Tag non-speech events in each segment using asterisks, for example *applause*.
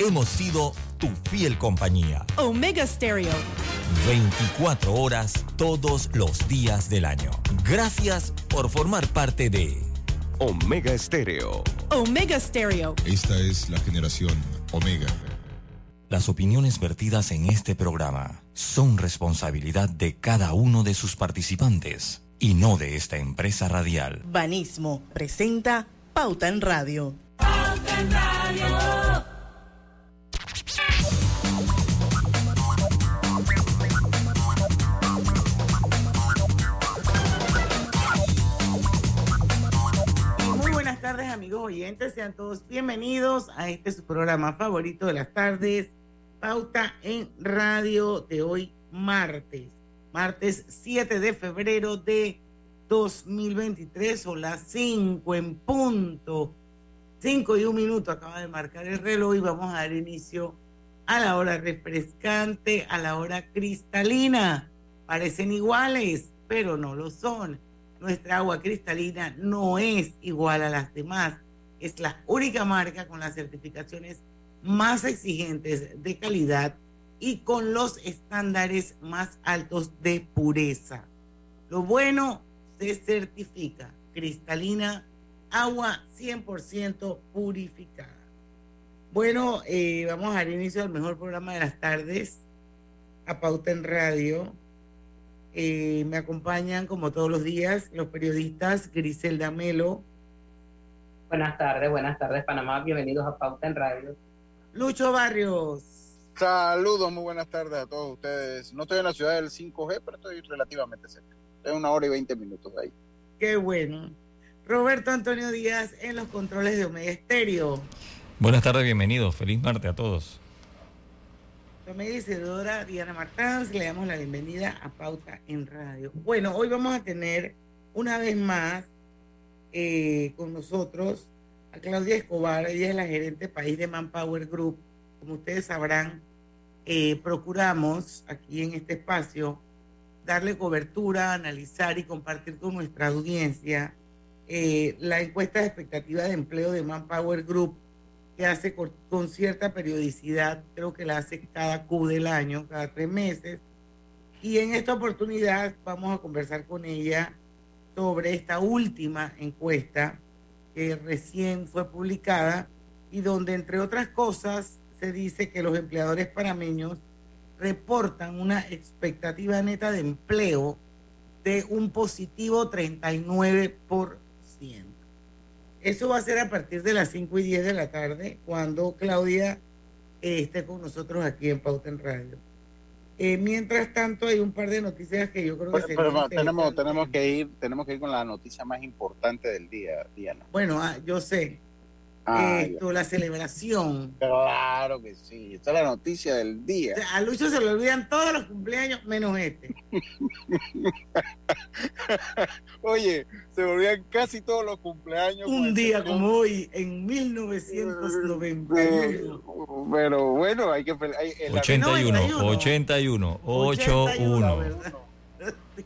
hemos sido tu fiel compañía. Omega Stereo. 24 horas todos los días del año. Gracias por formar parte de Omega Estéreo. Omega Stereo. Esta es la generación Omega. Las opiniones vertidas en este programa son responsabilidad de cada uno de sus participantes y no de esta empresa radial. Banismo presenta Pauta en Radio. Pauta en Radio. Amigos oyentes, sean todos bienvenidos a este su programa favorito de las tardes, Pauta en Radio de hoy martes, martes 7 de febrero de 2023 o las 5 en punto, 5 y un minuto acaba de marcar el reloj y vamos a dar inicio a la hora refrescante, a la hora cristalina. Parecen iguales, pero no lo son. Nuestra agua cristalina no es igual a las demás. Es la única marca con las certificaciones más exigentes de calidad y con los estándares más altos de pureza. Lo bueno se certifica. Cristalina, agua 100% purificada. Bueno, eh, vamos a dar inicio al mejor programa de las tardes, a Pauta en Radio. Eh, me acompañan, como todos los días, los periodistas Griselda Melo. Buenas tardes, buenas tardes, Panamá. Bienvenidos a Pauta en Radio. Lucho Barrios. Saludos, muy buenas tardes a todos ustedes. No estoy en la ciudad del 5G, pero estoy relativamente cerca. Estoy una hora y 20 minutos de ahí. Qué bueno. Roberto Antonio Díaz en los controles de Omega Estéreo. Buenas tardes, bienvenidos. Feliz martes a todos. Isidora Diana Martán, le damos la bienvenida a Pauta en Radio. Bueno, hoy vamos a tener una vez más eh, con nosotros a Claudia Escobar, ella es la gerente país de Manpower Group. Como ustedes sabrán, eh, procuramos aquí en este espacio darle cobertura, analizar y compartir con nuestra audiencia eh, la encuesta de expectativa de empleo de Manpower Group que hace con, con, cierta periodicidad, creo que la hace cada Q del año, cada tres meses. Y en esta oportunidad vamos a conversar con ella sobre esta última encuesta que recién fue publicada y donde, entre otras cosas, se dice que los empleadores parameños reportan una expectativa neta de empleo de un positivo 39%. Eso va a ser a partir de las 5 y 10 de la tarde, cuando Claudia eh, esté con nosotros aquí en Pauta en Radio. Eh, mientras tanto, hay un par de noticias que yo creo que pero, pero tenemos, tenemos que ir, tenemos que ir con la noticia más importante del día, Diana. Bueno, ah, yo sé. Ah, Esto, la celebración. Claro que sí, esta es la noticia del día. O sea, a Lucho se le olvidan todos los cumpleaños, menos este. *laughs* Oye, se volvían casi todos los cumpleaños. Un día como hoy, en 1991. Pero bueno, hay que... Hay, 81, 81, 81,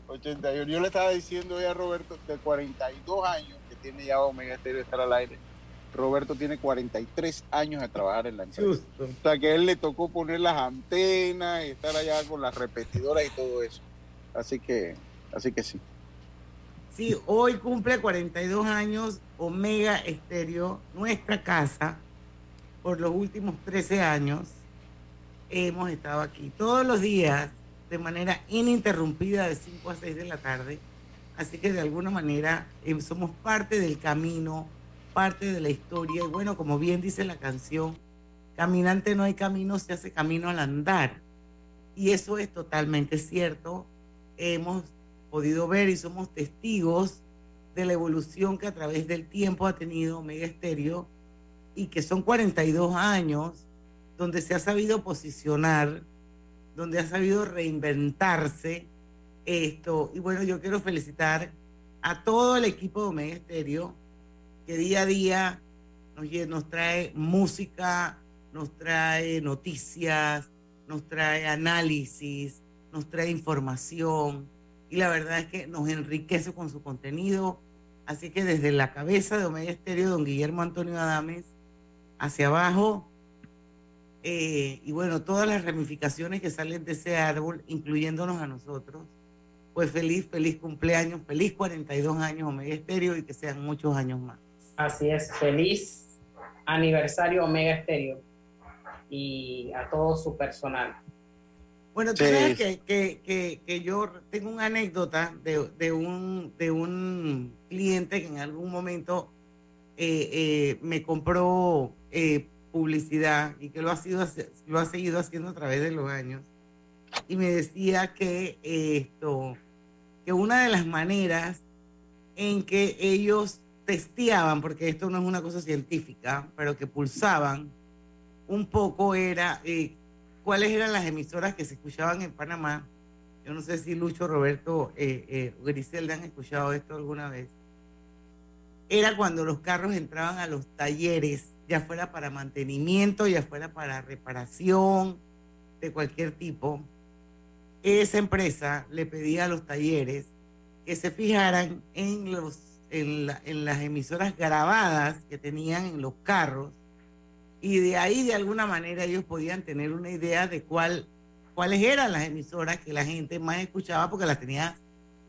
81. Yo le estaba diciendo hoy a Roberto de 42 años que tiene ya Omega Estéreo estar al aire. Roberto tiene 43 años de trabajar en la empresa. Justo. O sea que a él le tocó poner las antenas y estar allá con las repetidoras y todo eso. Así que, así que sí. Sí, hoy cumple 42 años Omega Estéreo, nuestra casa. Por los últimos 13 años hemos estado aquí todos los días de manera ininterrumpida de 5 a 6 de la tarde. Así que de alguna manera eh, somos parte del camino, parte de la historia. Y bueno, como bien dice la canción, caminante no hay camino, se hace camino al andar. Y eso es totalmente cierto. Hemos podido ver y somos testigos de la evolución que a través del tiempo ha tenido Omega Estéreo y que son 42 años donde se ha sabido posicionar, donde ha sabido reinventarse esto. Y bueno, yo quiero felicitar a todo el equipo de Omega Estéreo, que día a día nos, nos trae música, nos trae noticias, nos trae análisis, nos trae información y la verdad es que nos enriquece con su contenido. Así que desde la cabeza de Omega Estéreo, don Guillermo Antonio Adames, hacia abajo, eh, y bueno, todas las ramificaciones que salen de ese árbol, incluyéndonos a nosotros, pues feliz, feliz cumpleaños, feliz 42 años Omega Estéreo y que sean muchos años más. Así es, feliz aniversario Omega Estéreo y a todo su personal. Bueno, tú sabes que, yo tengo una anécdota de, un, de un cliente que en algún momento eh, eh, me compró eh, publicidad y que lo ha, sido, lo ha seguido haciendo a través de los años. Y me decía que esto, que una de las maneras en que ellos testeaban, porque esto no es una cosa científica, pero que pulsaban un poco era cuáles eran las emisoras que se escuchaban en Panamá. Yo no sé si Lucho, Roberto, eh, eh, Griselda han escuchado esto alguna vez. Era cuando los carros entraban a los talleres, ya fuera para mantenimiento, ya fuera para reparación de cualquier tipo. Esa empresa le pedía a los talleres que se fijaran en, los, en las emisoras grabadas que tenían en los carros y de ahí de alguna manera ellos podían tener una idea de cuál, cuáles eran las emisoras que la gente más escuchaba porque las tenía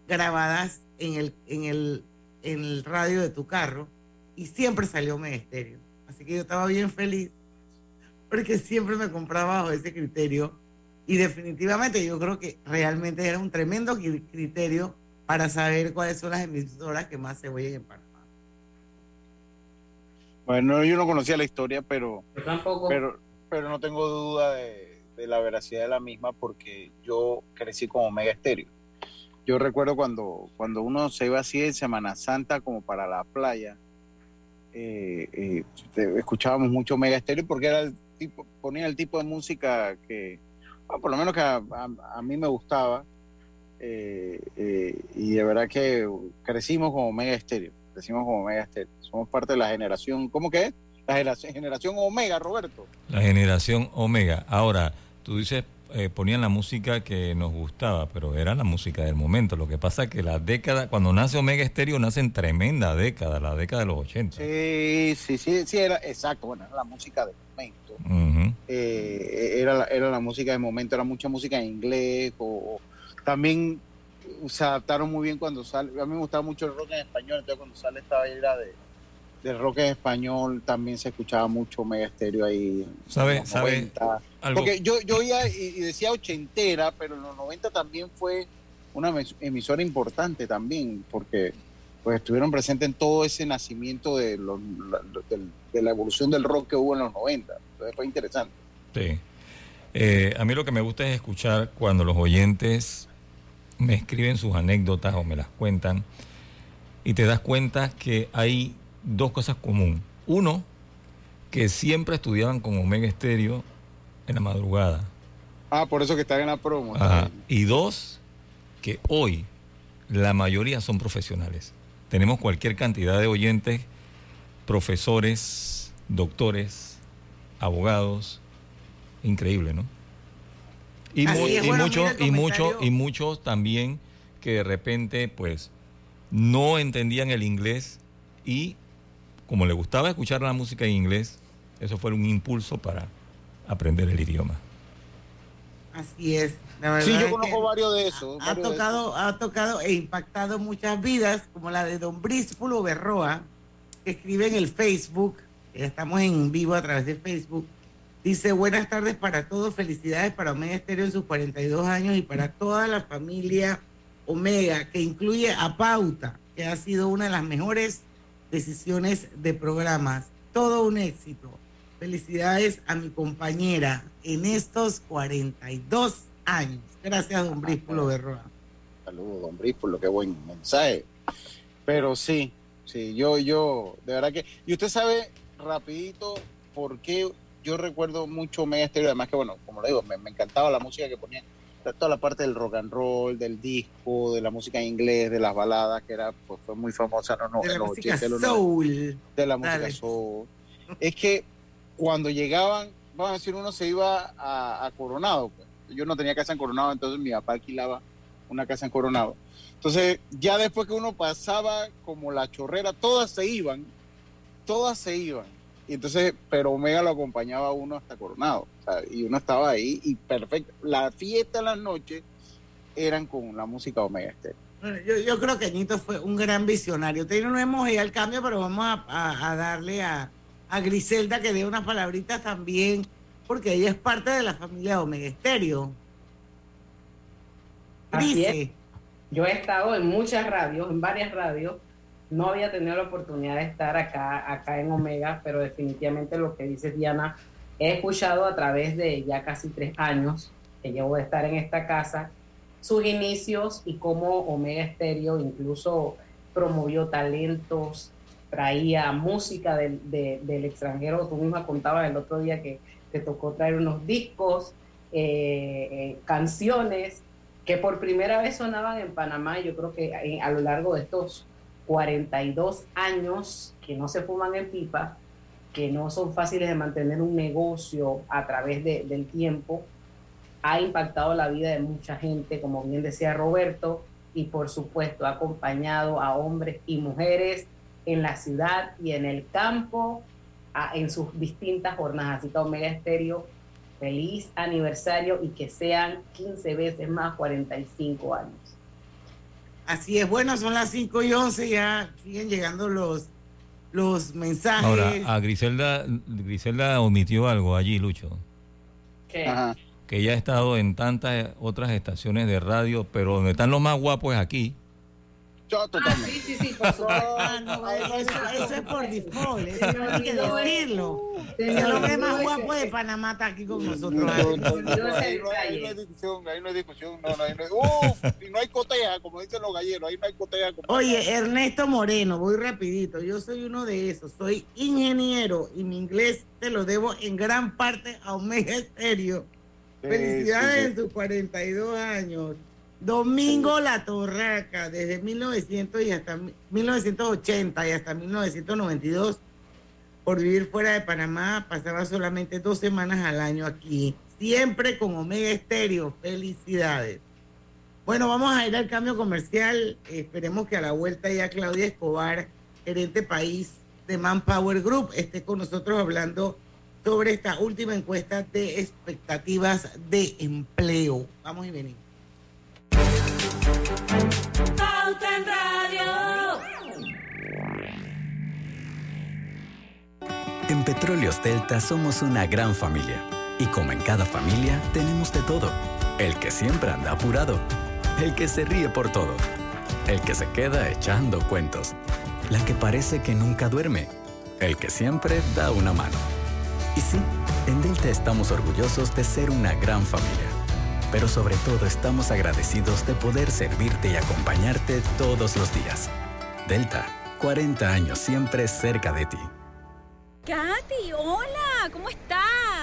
grabadas en el, en el, en el radio de tu carro y siempre salió Estéreo. Así que yo estaba bien feliz porque siempre me compraba bajo ese criterio y definitivamente yo creo que realmente era un tremendo criterio para saber cuáles son las emisoras que más se oyen en Panamá. Bueno, yo no conocía la historia, pero, pero, pero no tengo duda de, la veracidad de la misma porque yo crecí con Omega Estéreo. Yo recuerdo cuando, cuando uno se iba así en Semana Santa como para la playa, eh, eh, escuchábamos mucho Omega Estéreo porque era el tipo, ponía el tipo de música que, por lo menos que a, mí me gustaba. Eh, y de verdad que crecimos con Omega Estéreo decimos como Omega Estéreo. Somos parte de la generación, ¿cómo que es? La generación, Omega, Roberto. La generación Omega. Ahora, tú dices, eh, ponían la música que nos gustaba, pero era la música del momento. Lo que pasa es que la década, cuando nace Omega Estéreo, nace en tremenda década, la década de los 80. Sí, sí, sí, sí, era exacto, bueno, era la música del momento. Eh, era, la, era la música del momento, era mucha música en inglés, o también se adaptaron muy bien cuando sale. A mí me gustaba mucho el rock en español, entonces cuando sale esta era de, de rock en español también se escuchaba mucho Mega Estéreo ahí. ¿Sabe? ¿Sabe? Porque yo, yo oía y, decía ochentera, pero en los 90 también fue una emisora importante también, porque pues estuvieron presentes en todo ese nacimiento de, de, la evolución del rock que hubo en los 90. Entonces fue interesante. Sí. Eh, a mí lo que me gusta es escuchar cuando los oyentes me escriben sus anécdotas o me las cuentan y te das cuenta que hay dos cosas comunes. Uno, que siempre estudiaban con Omega Estéreo en la madrugada. Ah, por eso que están en la promo. Y dos, que hoy la mayoría son profesionales. Tenemos cualquier cantidad de oyentes, profesores, doctores, abogados. Increíble, ¿no? Y, muchos y muchos y muchos también que de repente pues no entendían el inglés y como le gustaba escuchar la música en inglés, eso fue un impulso para aprender el idioma. Así es. sí, yo conozco varios de esos. Ha, tocado, ha tocado e impactado muchas vidas, como la de don Bríspulo Berroa, que escribe en el Facebook, estamos en vivo a través de Facebook, Dice, buenas tardes para todos, felicidades para Omega Estéreo en sus 42 años y para toda la familia Omega, que incluye a Pauta, que ha sido una de las mejores decisiones de programas. Todo un éxito. Felicidades a mi compañera en estos 42 años. Gracias, don Bríspulo Berroa. Saludos, don Bríspulo, qué buen mensaje. Pero sí, sí, yo, yo, de verdad que... Y usted sabe rapidito por qué yo recuerdo mucho Omega Estéreo, además que, bueno, como lo digo, me, encantaba la música que ponían, toda la parte del rock and roll, del disco, de la música en inglés, de las baladas, que era pues, fue muy famosa no, no, de la música soul. De la música soul. Es que cuando llegaban, vamos a decir, uno se iba a, Coronado. Pues. Yo no tenía casa en Coronado, entonces mi papá alquilaba una casa en Coronado. Entonces, ya después que uno pasaba como la chorrera, todas se iban, todas se iban. Y entonces, pero Omega lo acompañaba a uno hasta Coronado. y uno estaba ahí y perfecto. La fiesta, las noches eran con la música Omega Estéreo. Yo, yo, creo que Nito fue un gran visionario. No hemos ido al cambio, pero vamos a, a darle a, a Griselda que dé unas palabritas también, porque ella es parte de la familia Omega Estéreo. Dice. Yo he estado en muchas radios, en varias radios. No había tenido la oportunidad de estar acá, acá en Omega, pero definitivamente lo que dice Diana, he escuchado a través de ya casi tres años que llevo de estar en esta casa, sus inicios y cómo Omega Estéreo incluso promovió talentos, traía música del, del extranjero. Tú misma contabas el otro día que te tocó traer unos discos, eh, eh, canciones que por primera vez sonaban en Panamá. Yo creo que a lo largo de estos 42 años que no se fuman en pipa, que no son fáciles de mantener un negocio a través del tiempo, ha impactado la vida de mucha gente, como bien decía Roberto, y por supuesto ha acompañado a hombres y mujeres en la ciudad y en el campo en sus distintas jornadas. Así que Omega Estéreo, feliz aniversario y que sean 15 veces más 45 años. Así es, bueno, son las 5 y 11, ya siguen llegando los, los mensajes. Ahora, a Griselda, Griselda omitió algo allí, Lucho. ¿Qué? Que ella ha estado en tantas otras estaciones de radio, pero donde están los más guapos es aquí. Yo totalmente. sí, sí, sí, por *laughs* supuesto. eso, es por default, eso no hay que decirlo. El hombre más guapo de Panamá está aquí con nosotros. ahí, no, hay discusión, ahí no hay discusión, no, no, hay, no, y no hay coteja, como dicen los galleros, ahí no hay coteja. Oye, Ernesto Moreno, voy rapidito, yo soy uno de esos, soy ingeniero y mi inglés te lo debo en gran parte a Omega Stereo. Felicidades en sus 42 años. Domingo La Torraca, desde 1900 y hasta 1980 y hasta 1992, por vivir fuera de Panamá, pasaba solamente dos semanas al año aquí, siempre con Omega Estéreo. Felicidades. Bueno, vamos a ir al cambio comercial. Esperemos que a la vuelta ya Claudia Escobar, gerente país de Manpower Group, esté con nosotros hablando sobre esta última encuesta de expectativas de empleo. Vamos y venimos. En Petróleos Delta somos una gran familia. Y como en cada familia, tenemos de todo. El que siempre anda apurado. El que se ríe por todo. El que se queda echando cuentos. La que parece que nunca duerme. El que siempre da una mano. Y sí, en Delta estamos orgullosos de ser una gran familia pero sobre todo estamos agradecidos de poder servirte y acompañarte todos los días. Delta, 40 años siempre cerca de ti. Katy, hola, ¿cómo estás?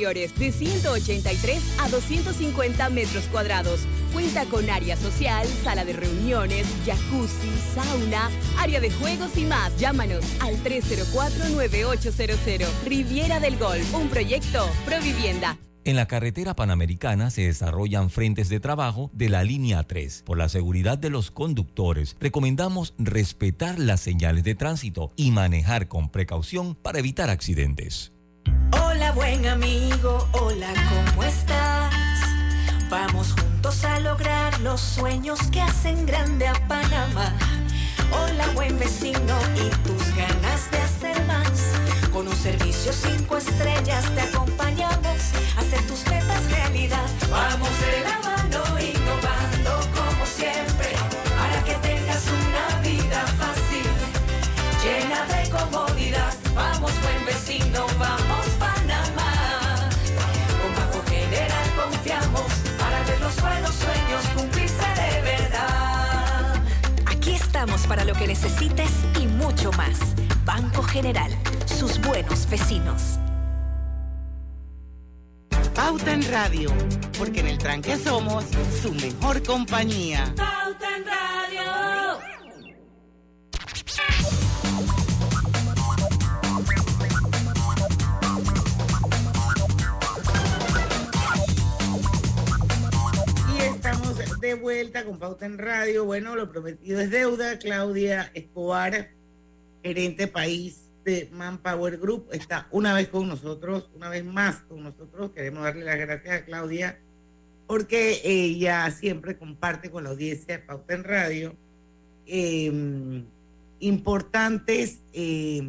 de 183 a 250 metros cuadrados. Cuenta con área social, sala de reuniones, jacuzzi, sauna, área de juegos y más. Llámanos al 304-9800. Riviera del Golf, un proyecto Provivienda. En la carretera panamericana se desarrollan frentes de trabajo de la línea 3. Por la seguridad de los conductores, recomendamos respetar las señales de tránsito y manejar con precaución para evitar accidentes. Hola buen amigo, hola, ¿cómo estás? Vamos juntos a lograr los sueños que hacen grande a Panamá. Hola buen vecino y tus ganas de hacer más. Conoce servicios cinco estrellas te acompañamos a hacer tus metas realidad. Vamos de la para lo que necesites y mucho más. Banco General, sus buenos vecinos. Pauta en Radio, porque en el tranque somos su mejor compañía. Pauta en Radio. Vuelta con Pauta en Radio. Bueno, lo prometido es deuda. Claudia Escobar, gerente país de Manpower Group, está una vez con nosotros, una vez más con nosotros. Queremos darle las gracias a Claudia porque ella siempre comparte con la audiencia de Pauta en Radio eh, importantes eh,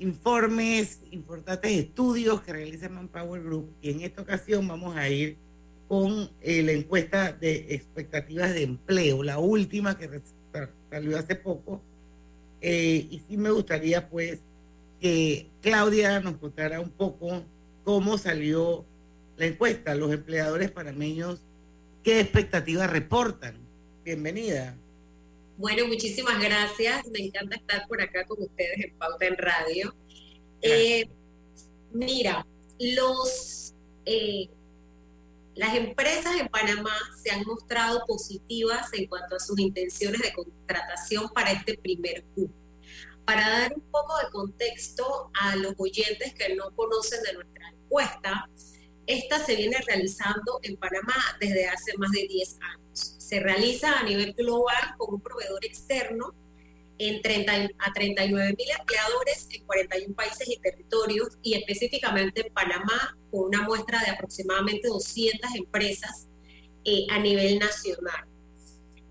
informes, importantes estudios que realiza Manpower Group. Y en esta ocasión vamos a ir con eh, la encuesta de expectativas de empleo, la última que salió hace poco. Eh, y sí me gustaría pues que Claudia nos contara un poco cómo salió la encuesta, los empleadores panameños, qué expectativas reportan. Bienvenida. Bueno, muchísimas gracias. Me encanta estar por acá con ustedes en Pauta en Radio. Eh, mira, los eh, las empresas en Panamá se han mostrado positivas en cuanto a sus intenciones de contratación para este primer Q. Para dar un poco de contexto a los oyentes que no conocen de nuestra encuesta, esta se viene realizando en Panamá desde hace más de 10 años. Se realiza a nivel global con un proveedor externo en 30, a 39 mil empleadores en 41 países y territorios y específicamente en Panamá con una muestra de aproximadamente 200 empresas eh, a nivel nacional.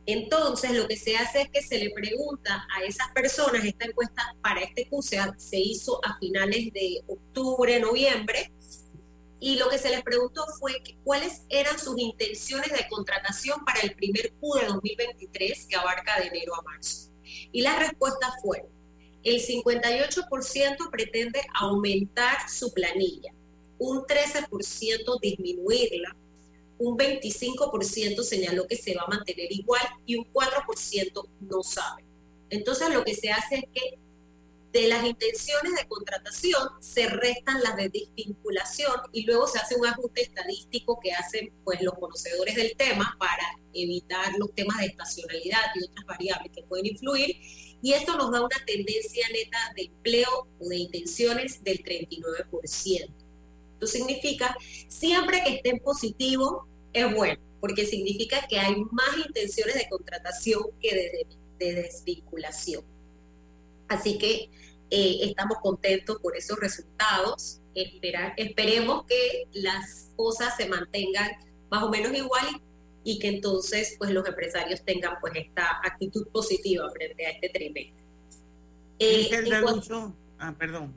Entonces, lo que se hace es que se le pregunta a esas personas, esta encuesta para este curso se hizo a finales de octubre, noviembre, y lo que se les preguntó fue cuáles eran sus intenciones de contratación para el primer Q de 2023, que abarca de enero a marzo. Y las respuestas fueron, el 58% pretende aumentar su planilla, un 13% disminuirla, un 25% señaló que se va a mantener igual y un 4% no sabe. Entonces lo que se hace es que de las intenciones de contratación se restan las de desvinculación y luego se hace un ajuste estadístico que hacen pues los conocedores del tema para evitar los temas de estacionalidad y otras variables que pueden influir y esto nos da una tendencia neta de empleo o de intenciones del 39%. Esto significa siempre que esté en positivo es bueno, porque significa que hay más intenciones de contratación que de, de desvinculación. Así que eh, estamos contentos por esos resultados. esperemos que las cosas se mantengan más o menos igual y, que entonces pues los empresarios tengan pues esta actitud positiva frente a este trimestre. Eh, ah, perdón.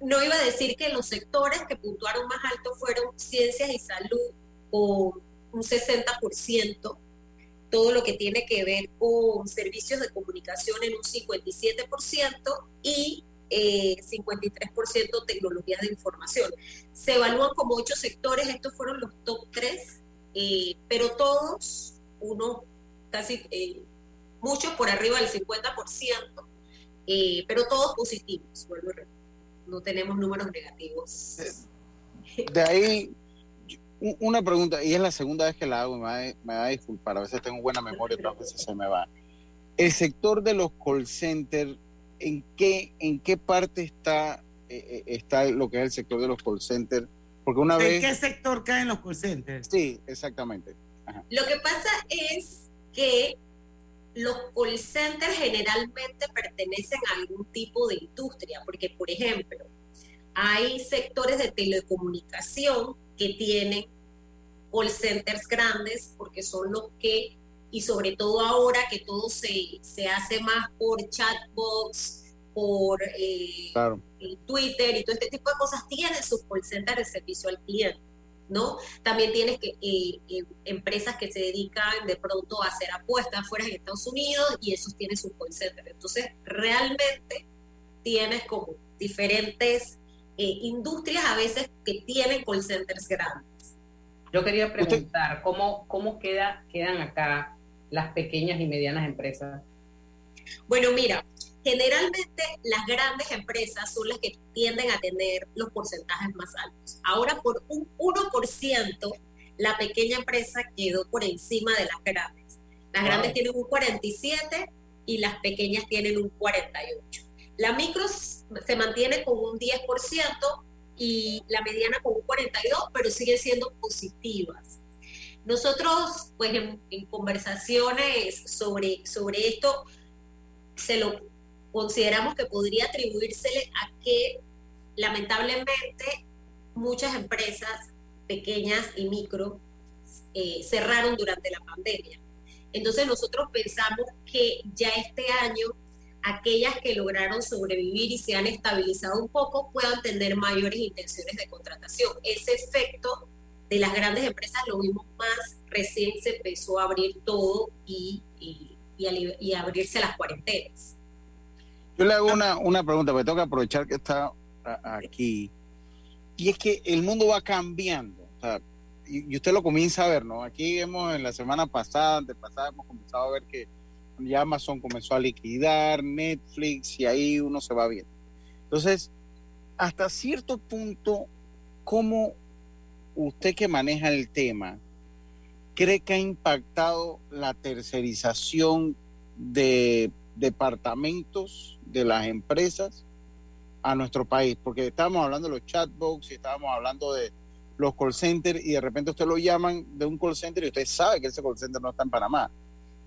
No iba a decir que los sectores que puntuaron más alto fueron ciencias y salud con un 60%, todo lo que tiene que ver con servicios de comunicación en un 57% y 53% eh, tecnologías de información. Se evalúan como ocho sectores, estos fueron los top tres, eh, pero todos, uno casi, eh, muchos por arriba del 50%, pero todos positivos, no tenemos números negativos. De ahí una pregunta, y es la segunda vez que la hago, me va, me va a disculpar, a veces tengo buena memoria, otras veces se me va. El sector de los call centers, ¿en qué, en qué parte está, eh, eh, está lo que es el sector de los call centers? Porque una ¿En vez... qué sector caen los call centers? Sí, exactamente. Lo que pasa es que los call centers generalmente pertenecen a algún tipo de industria, porque por ejemplo, hay sectores de telecomunicación que tienen call centers grandes, porque son los que, y sobre todo ahora que todo se, se hace más por chatbots, por eh, Twitter y todo este tipo de cosas, tienen sus call centers de servicio al cliente. ¿no? También tienes que eh, eh, empresas que se dedican de pronto a hacer apuestas fuera de Estados Unidos y esos tienen sus call centers. Entonces, realmente tienes como diferentes industrias a veces que tienen call centers grandes. Yo quería preguntar, ¿cómo, cómo queda, quedan acá las pequeñas y medianas empresas? Bueno, mira, generalmente las grandes empresas son las que tienden a tener los porcentajes más altos. Ahora, por un 1%, la pequeña empresa quedó por encima de las grandes. Las grandes tienen un 47 y las pequeñas tienen un 48. La micro se mantiene con un 10% y la mediana con un 42, pero siguen siendo positivas. Nosotros, pues en, conversaciones sobre, sobre esto, se lo consideramos que podría atribuírsele a que lamentablemente muchas empresas pequeñas y micro eh, cerraron durante la pandemia. Entonces nosotros pensamos que ya este año aquellas que lograron sobrevivir y se han estabilizado un poco puedan tener mayores intenciones de contratación. Ese efecto de las grandes empresas lo vimos más recién se empezó a abrir todo y, y, y, abrirse las cuarentenas. Yo le hago una, una pregunta, tengo que aprovechar que está aquí. Y es que el mundo va cambiando. y, usted lo comienza a ver, ¿no? Aquí vemos en la semana pasada, antepasada, hemos comenzado a ver que ya Amazon comenzó a liquidar, Netflix, y ahí uno se va viendo. Entonces, hasta cierto punto, ¿cómo usted que maneja el tema cree que ha impactado la tercerización de departamentos de las empresas a nuestro país, porque estábamos hablando de los chatbots y estábamos hablando de los call centers y de repente usted lo llaman de un call center y usted sabe que ese call center no está en Panamá.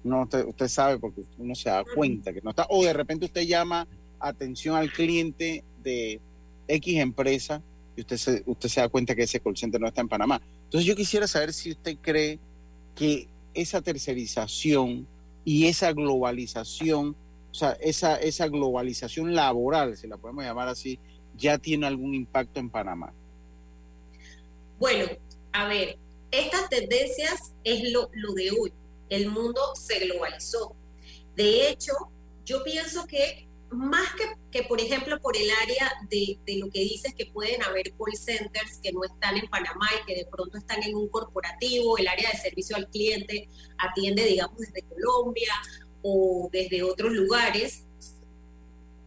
No, usted, usted sabe porque uno se da cuenta que no está. O de repente usted llama atención al cliente de X empresa y usted se, usted se da cuenta que ese call center no está en Panamá. Entonces yo quisiera saber si usted cree que esa tercerización y esa globalización, o sea, esa, esa globalización laboral, si la podemos llamar así, ya tiene algún impacto en Panamá? Bueno, a ver, estas tendencias es lo, lo de hoy. El mundo se globalizó. De hecho, yo pienso que más que, que, por ejemplo, por el área de, de, lo que dices que pueden haber call centers que no están en Panamá y que de pronto están en un corporativo, el área de servicio al cliente atiende, digamos, desde Colombia o desde otros lugares,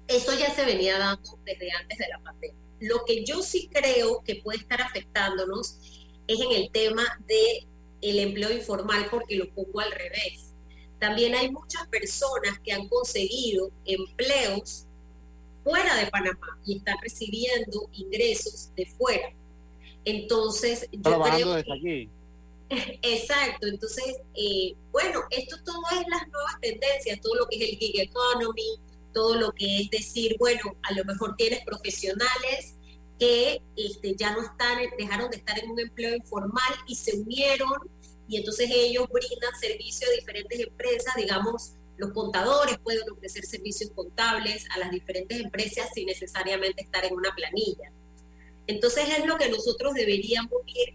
eso ya se venía dando desde antes de la pandemia. Lo que yo sí creo que puede estar afectándonos es en el tema de el empleo informal, porque lo pongo al revés también hay muchas personas que han conseguido empleos fuera de Panamá y están recibiendo ingresos de fuera. Entonces, yo creo desde aquí. *laughs* Exacto, entonces, eh, bueno, esto todo es las nuevas tendencias, todo lo que es el gig economy, todo lo que es decir, bueno, a lo mejor tienes profesionales que este, ya no están, dejaron de estar en un empleo informal y se unieron y entonces ellos brindan servicio a diferentes empresas, digamos, los contadores pueden ofrecer servicios contables a las diferentes empresas sin necesariamente estar en una planilla. Entonces es lo que nosotros deberíamos ir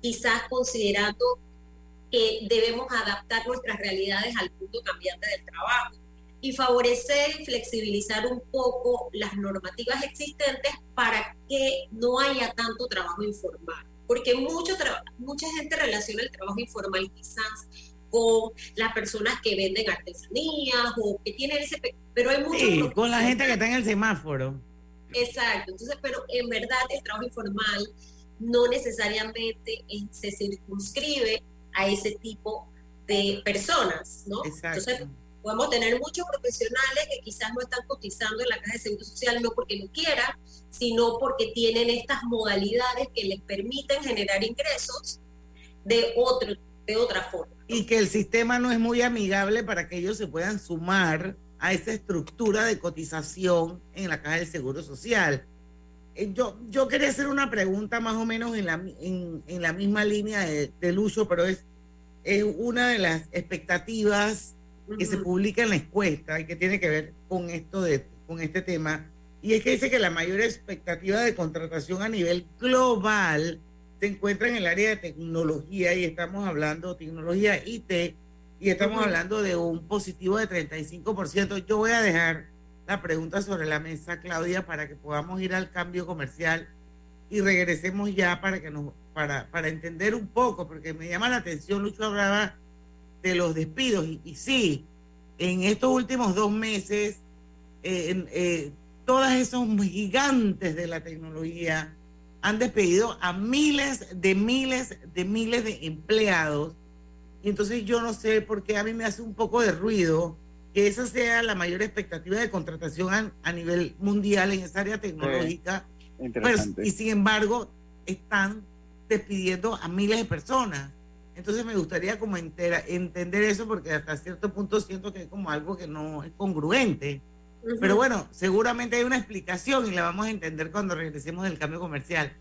quizás considerando que debemos adaptar nuestras realidades al mundo cambiante del trabajo y favorecer y flexibilizar un poco las normativas existentes para que no haya tanto trabajo informal porque mucho mucha gente relaciona el trabajo informal quizás con las personas que venden artesanías o que tienen ese... Pero hay muchos... Sí, con la gente que está en el semáforo. Exacto, entonces, pero en verdad el trabajo informal no necesariamente se circunscribe a ese tipo de personas, ¿no? Exacto. Entonces, podemos tener muchos profesionales que quizás no están cotizando en la caja de seguro social no porque no quieran, sino porque tienen estas modalidades que les permiten generar ingresos de, otro, de otra forma. Y que el sistema no es muy amigable para que ellos se puedan sumar a esa estructura de cotización en la caja del Seguro Social. Eh, yo, yo quería hacer una pregunta más o menos en la, en, en la misma línea de, de Lucho, pero es, es una de las expectativas que se publica en la encuesta y que tiene que ver con esto de con este tema, y es que dice que la mayor expectativa de contratación a nivel global se encuentra en el área de tecnología y estamos hablando de tecnología IT y estamos hablando de un positivo de 35%. Yo voy a dejar la pregunta sobre la mesa, Claudia, para que podamos ir al cambio comercial y regresemos ya para que nos para, para entender un poco, porque me llama la atención, Lucho hablaba de los despidos, y, sí, en estos últimos dos meses, eh, eh, todas esos gigantes de la tecnología han despedido a miles de miles de miles de empleados. Y entonces yo no sé por qué a mí me hace un poco de ruido que esa sea la mayor expectativa de contratación a, nivel mundial en esa área tecnológica. Pues, y sin embargo, están despidiendo a miles de personas. Entonces me gustaría como entender eso porque hasta cierto punto siento que es como algo que no es congruente. Pero bueno, seguramente hay una explicación y la vamos a entender cuando regresemos del cambio comercial.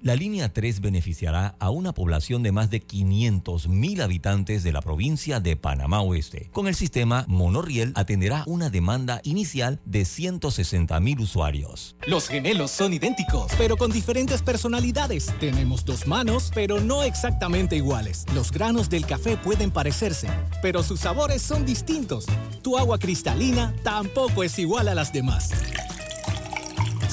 La línea 3 beneficiará a una población de más de 500 mil habitantes de la provincia de Panamá Oeste. Con el sistema Monoriel atenderá una demanda inicial de 160 mil usuarios. Los gemelos son idénticos, pero con diferentes personalidades. Tenemos dos manos, pero no exactamente iguales. Los granos del café pueden parecerse, pero sus sabores son distintos. Tu agua cristalina tampoco es igual a las demás.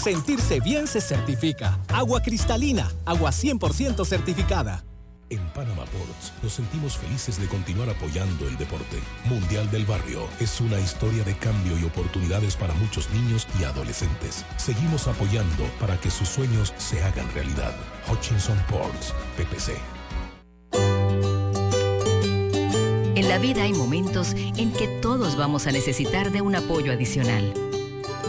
Sentirse bien se certifica. Agua cristalina, agua 100% certificada. En Panama Ports nos sentimos felices de continuar apoyando el deporte. Mundial del Barrio es una historia de cambio y oportunidades para muchos niños y adolescentes. Seguimos apoyando para que sus sueños se hagan realidad. Hutchinson Ports, PPC. En la vida hay momentos en que todos vamos a necesitar de un apoyo adicional.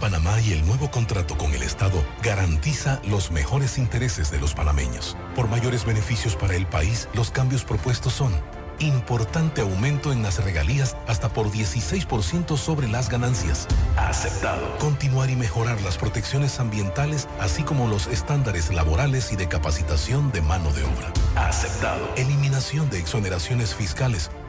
Panamá y el nuevo contrato con el Estado garantiza los mejores intereses de los panameños. Por mayores beneficios para el país, los cambios propuestos son importante aumento en las regalías hasta por 16% sobre las ganancias. Aceptado. Continuar y mejorar las protecciones ambientales, así como los estándares laborales y de capacitación de mano de obra. Aceptado. Eliminación de exoneraciones fiscales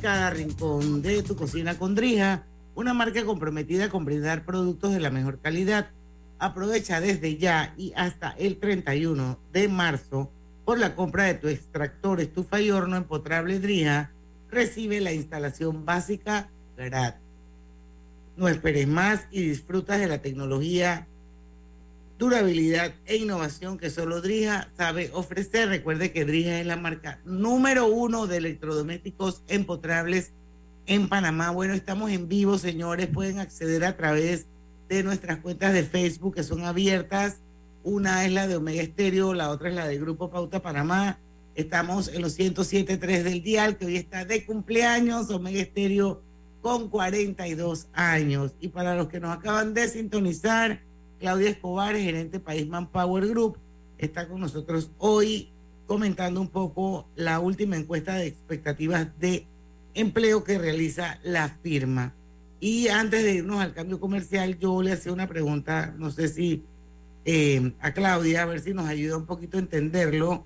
Cada rincón de tu cocina con Drija, una marca comprometida con brindar productos de la mejor calidad. Aprovecha desde ya y hasta el 31 de marzo por la compra de tu extractor, estufa y horno empotrable Drija, recibe la instalación básica gratis. No esperes más y disfrutas de la tecnología, durabilidad e innovación que solo Drija sabe ofrecer. Recuerde que Drija es la marca número uno de electrodomésticos empotrables en Panamá. Bueno, estamos en vivo, señores. Pueden acceder a través de nuestras cuentas de Facebook que son abiertas. Una es la de Omega Estéreo, la otra es la de Grupo Pauta Panamá. Estamos en los 107.3 del dial, que hoy está de cumpleaños, Omega Estéreo con 42 años. Y para los que nos acaban de sintonizar, Claudia Escobar, gerente País Manpower Group, está con nosotros hoy comentando un poco la última encuesta de expectativas de empleo que realiza la firma. Y antes de irnos al cambio comercial, yo le hacía una pregunta, no sé si eh, a Claudia, a ver si nos ayuda un poquito a entenderlo.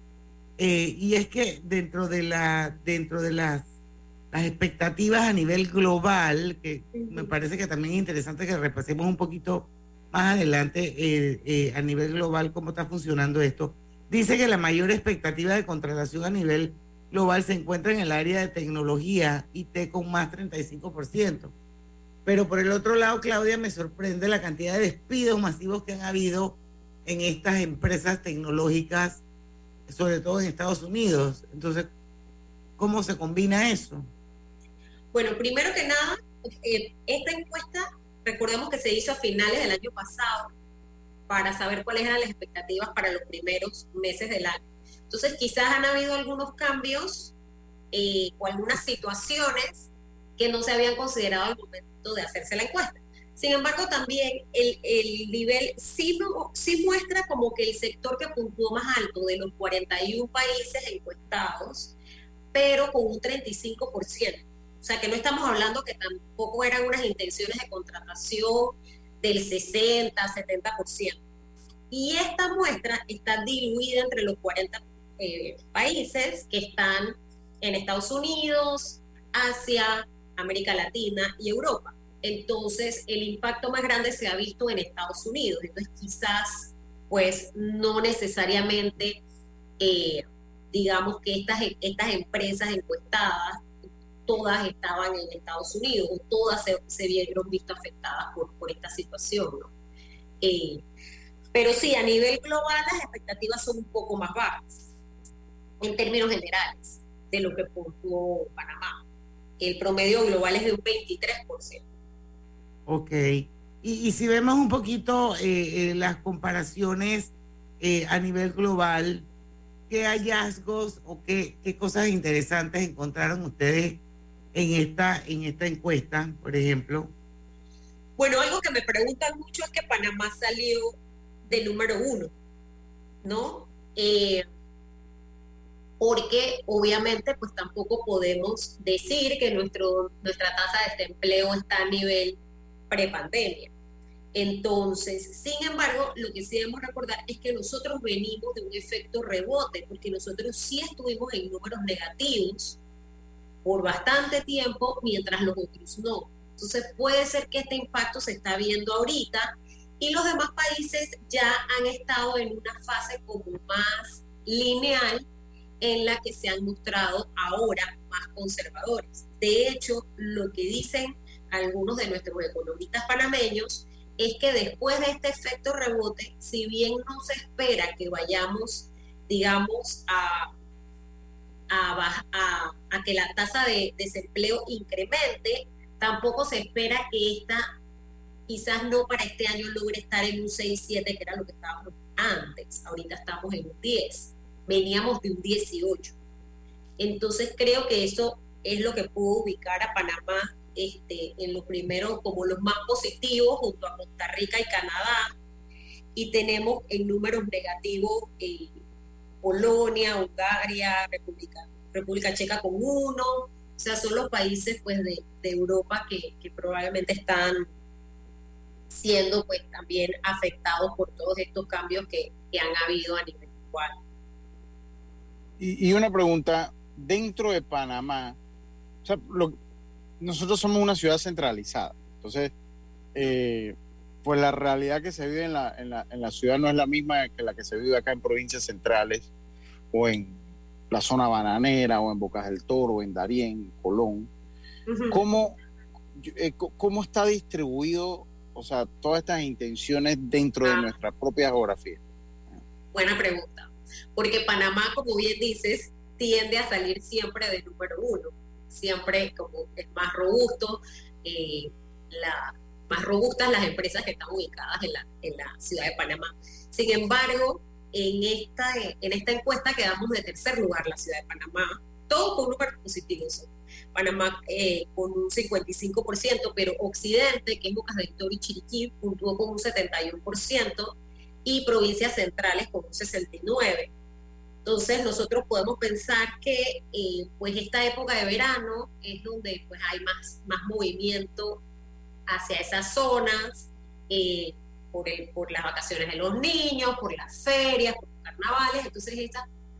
Eh, y es que dentro de la, dentro de las, las expectativas a nivel global, que me parece que también es interesante que repasemos un poquito más adelante eh, a nivel global cómo está funcionando esto. Dice que la mayor expectativa de contratación a nivel global se encuentra en el área de tecnología IT con más 35%. Pero por el otro lado, Claudia, me sorprende la cantidad de despidos masivos que han habido en estas empresas tecnológicas, sobre todo en Estados Unidos. Entonces, ¿cómo se combina eso? Bueno, primero que nada, eh, esta encuesta, recordemos que se hizo a finales del año pasado para saber cuáles eran las expectativas para los primeros meses del año. Entonces, quizás han habido algunos cambios eh, o algunas situaciones que no se habían considerado al momento de hacerse la encuesta. Sin embargo, también el, el nivel sí, sí muestra como que el sector que puntuó más alto de los 41 países encuestados, pero con un 35%. O sea, que no estamos hablando que tampoco eran unas intenciones de contratación del 60, 70%. Y esta muestra está diluida entre los 40 eh, países que están en Estados Unidos, Asia, América Latina y Europa. Entonces, el impacto más grande se ha visto en Estados Unidos. Entonces, quizás, pues, no necesariamente, eh, digamos que estas, estas empresas encuestadas, todas estaban en Estados Unidos, o todas se, vieron visto afectadas por, esta situación, eh, pero sí, a nivel global las expectativas son un poco más bajas en términos generales de lo que puntuó Panamá. El promedio global es de un 23%. Ok. Y, si vemos un poquito eh, eh, las comparaciones a nivel global, ¿qué hallazgos o qué, cosas interesantes encontraron ustedes en esta, en esta encuesta, por ejemplo? Bueno, algo que me preguntan mucho es que Panamá salió de número uno, ¿no? Eh, porque obviamente pues tampoco podemos decir que nuestro, nuestra tasa de desempleo está a nivel prepandemia. Entonces, sin embargo, lo que sí debemos recordar es que nosotros venimos de un efecto rebote, porque nosotros sí estuvimos en números negativos por bastante tiempo, mientras los otros no. Entonces, puede ser que este impacto se está viendo ahorita y los demás países ya han estado en una fase como más lineal en la que se han mostrado ahora más conservadores. De hecho, lo que dicen algunos de nuestros economistas panameños es que después de este efecto rebote, si bien no se espera que vayamos, digamos, a, a, a, que la tasa de desempleo incremente, tampoco se espera que esta, quizás no para este año logre estar en un 6-7, que era lo que estábamos antes. Ahorita estamos en un 10 veníamos de un 18. Entonces creo que eso es lo que pudo ubicar a Panamá este, en los primeros como los más positivos junto a Costa Rica y Canadá. Y tenemos en números negativos eh, Polonia, Hungría, República, República Checa con uno. O sea, son los países pues de, Europa que, probablemente están siendo pues también afectados por todos estos cambios que, que han habido a nivel global. Y, una pregunta, dentro de Panamá, nosotros somos una ciudad centralizada, entonces, eh, pues la realidad que se vive en la, en, la, en la ciudad no es la misma que la que se vive acá en provincias centrales o en la zona bananera o en Bocas del Toro, en Darién, Colón. ¿Cómo, eh, ¿cómo está distribuido, o sea, todas estas intenciones dentro de ah. nuestra propia geografía? Buena pregunta, porque Panamá, como bien dices, tiende a salir siempre de número uno, siempre como es más robusto, eh, la, más robustas las empresas que están ubicadas en la, en la ciudad de Panamá. Sin embargo, en esta, en esta encuesta quedamos de tercer lugar la ciudad de Panamá, todo con números positivos. Panamá eh, con un 55%, pero Occidente, que es Bocas de Victoria y Chiriquí, puntuó con un 71% y provincias centrales con un 69%. Entonces nosotros podemos pensar que eh, pues esta época de verano es donde pues hay más, más movimiento hacia esas zonas, eh, por, por las vacaciones de los niños, por las ferias, por los carnavales, entonces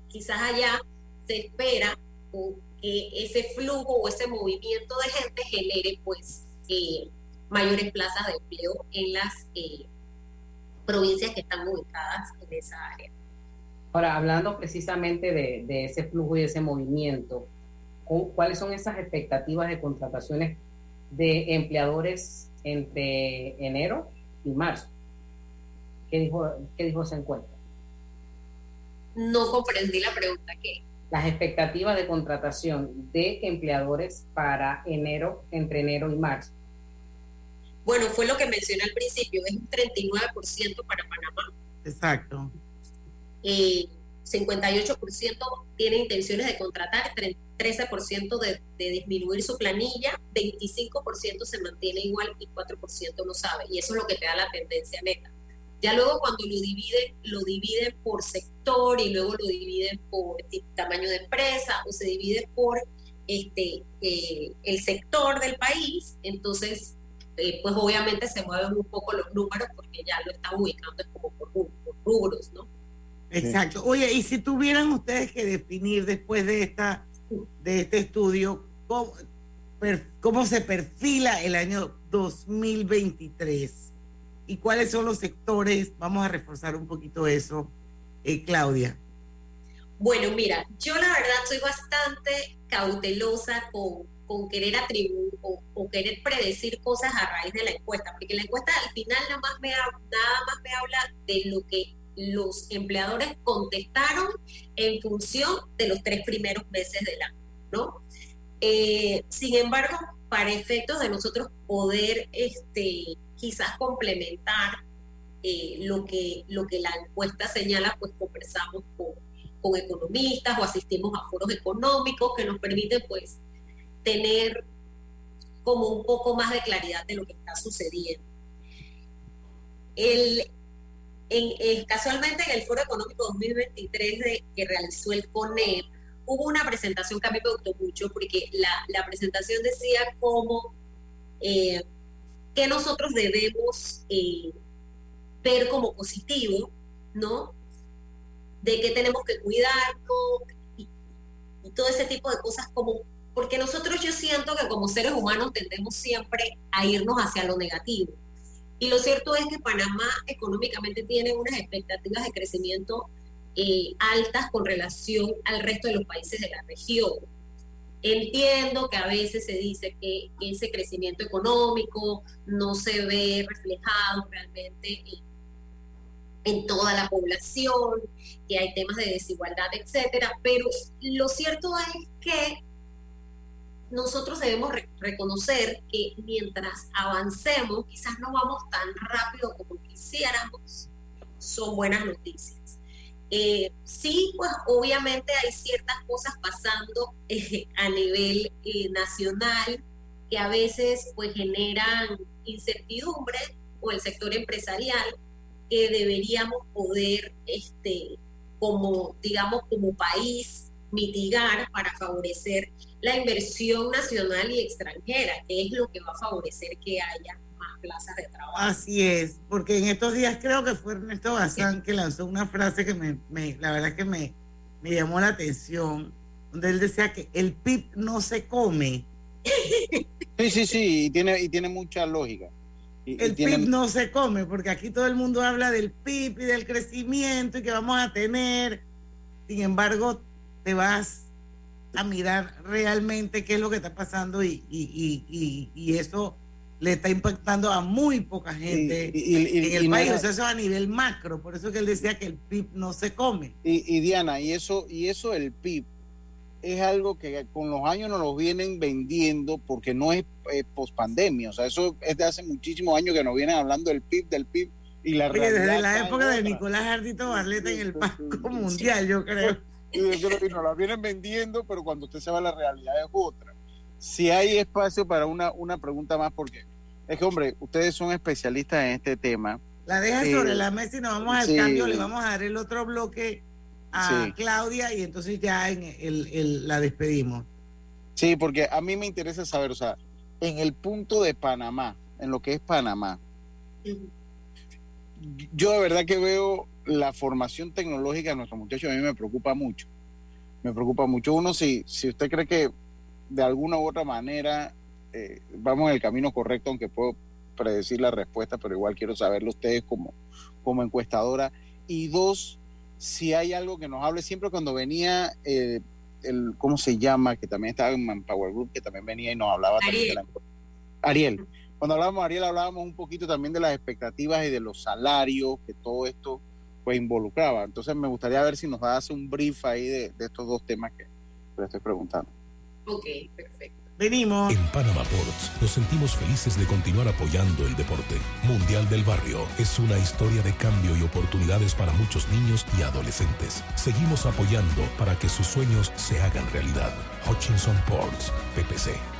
quizás allá se espera que ese flujo o ese movimiento de gente genere pues eh, mayores plazas de empleo en las eh, provincias que están ubicadas en esa área. Ahora, hablando precisamente de, de ese flujo y ese movimiento, ¿cuáles son esas expectativas de contrataciones de empleadores entre enero y marzo? ¿Qué dijo, qué dijo esa encuesta? No comprendí la pregunta que las expectativas de contratación de empleadores para enero, entre enero y marzo? Bueno, fue lo que mencioné al principio, es un 39% para Panamá. Exacto. Eh, 58% tiene intenciones de contratar, 13% de, de, disminuir su planilla, 25% se mantiene igual y 4% no sabe. Y eso es lo que te da la tendencia neta. Ya luego cuando lo dividen, lo dividen por sector y luego lo dividen por tamaño de empresa o se divide por este eh, el sector del país, entonces eh, pues obviamente se mueven un poco los números porque ya lo están ubicando como por, rubros, ¿no? Exacto. Oye, y si tuvieran ustedes que definir después de esta de este estudio cómo, cómo se perfila el año 2023 y cuáles son los sectores. Vamos a reforzar un poquito eso, eh, Claudia. Bueno, mira, yo la verdad soy bastante cautelosa con, con querer atribuir o, querer predecir cosas a raíz de la encuesta, porque la encuesta al final nada más me, nada más me habla de lo que los empleadores contestaron en función de los tres primeros meses del año, ¿no? Eh, sin embargo, para efectos de nosotros poder este, quizás complementar eh, lo, que, lo que la encuesta señala, pues conversamos con, con economistas o asistimos a foros económicos que nos permiten pues tener como un poco más de claridad de lo que está sucediendo. El, en, eh, casualmente en el Foro Económico 2023 de, que realizó el CONEP, hubo una presentación que a mí me gustó mucho porque la, la presentación decía cómo eh, que nosotros debemos eh, ver como positivo, ¿no? De que tenemos que cuidarnos y, todo ese tipo de cosas como, porque nosotros yo siento que como seres humanos tendemos siempre a irnos hacia lo negativo. Y lo cierto es que Panamá económicamente tiene unas expectativas de crecimiento eh, altas con relación al resto de los países de la región. Entiendo que a veces se dice que ese crecimiento económico no se ve reflejado realmente en, toda la población, que hay temas de desigualdad, etcétera, pero lo cierto es que nosotros debemos reconocer que mientras avancemos, quizás no vamos tan rápido como quisiéramos, son buenas noticias. Eh, sí, pues obviamente hay ciertas cosas pasando eh, *laughs* a nivel eh, nacional que a veces pues generan incertidumbre o el sector empresarial que deberíamos poder, este, como digamos, como país mitigar para favorecer la inversión nacional y extranjera, que es lo que va a favorecer que haya plazas de trabajo. Así es, porque en estos días creo que fue Ernesto Bazán que lanzó una frase que me, me la verdad que me, me llamó la atención, donde él decía que el PIB no se come. Sí, sí, sí, y tiene, y tiene mucha lógica. el PIB no se come, porque aquí todo el mundo habla del PIB y del crecimiento y que vamos a tener. Sin embargo, te vas a mirar realmente qué es lo que está pasando y, y, eso le está impactando a muy poca gente en el país. o sea, eso a nivel macro. Por eso que él decía que el PIB no se come. Y, Diana, y eso, y eso el PIB es algo que con los años nos lo vienen vendiendo porque no es eh, pospandemia. O sea, eso es de hace muchísimos años que nos vienen hablando del PIB, del PIB y la Oye, desde la época de Nicolás Ardito Barleta en el Banco Mundial, yo creo. Y que nos la vienen vendiendo, pero cuando usted se va a la realidad es otra. Si hay espacio para una, una pregunta más, porque es que, hombre, ustedes son especialistas en este tema. La deja sobre la mesa y nos vamos al cambio, le vamos a dar el otro bloque a Claudia y entonces ya en el, la despedimos. Sí, porque a mí me interesa saber, o sea, en el punto de Panamá, en lo que es Panamá, yo de verdad que veo la formación tecnológica de nuestros muchachos, a mí me preocupa mucho. Me preocupa mucho. Uno, si, si usted cree que de alguna u otra manera eh, vamos en el camino correcto, aunque puedo predecir la respuesta, pero igual quiero saberlo ustedes como, como encuestadora. Y dos, si hay algo que nos hable siempre cuando venía eh, el, ¿cómo se llama? Que también estaba en Manpower Group, que también venía y nos hablaba Ariel. también de la... Ariel. Cuando hablábamos, Ariel, hablábamos un poquito también de las expectativas y de los salarios, que todo esto pues involucraba. Entonces me gustaría ver si nos hace un brief ahí de, estos dos temas que le estoy preguntando. Ok, perfecto. Venimos. En Panama Ports nos sentimos felices de continuar apoyando el deporte. Mundial del Barrio es una historia de cambio y oportunidades para muchos niños y adolescentes. Seguimos apoyando para que sus sueños se hagan realidad. Hutchinson Ports, PPC.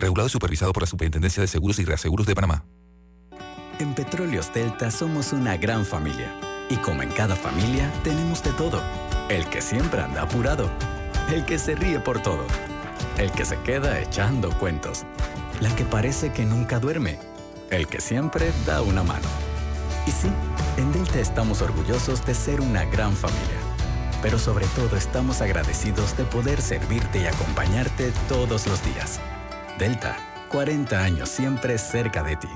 Regulado y supervisado por la Superintendencia de Seguros y Reaseguros de Panamá. En Petróleos Delta somos una gran familia. Y como en cada familia, tenemos de todo el que siempre anda apurado. El que se ríe por todo. El que se queda echando cuentos. La que parece que nunca duerme. El que siempre da una mano. Y sí, en Delta estamos orgullosos de ser una gran familia. Pero sobre todo estamos agradecidos de poder servirte y acompañarte todos los días. Delta, 40 años siempre cerca de ti.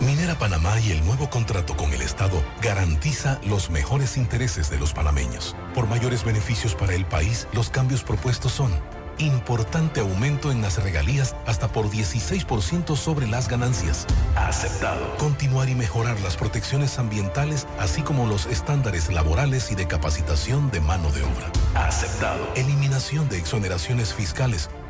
Minera Panamá y el nuevo contrato con el Estado garantiza los mejores intereses de los panameños. Por mayores beneficios para el país, los cambios propuestos son importante aumento en las regalías hasta por 16% sobre las ganancias. Aceptado. Continuar y mejorar las protecciones ambientales, así como los estándares laborales y de capacitación de mano de obra. Aceptado. Eliminación de exoneraciones fiscales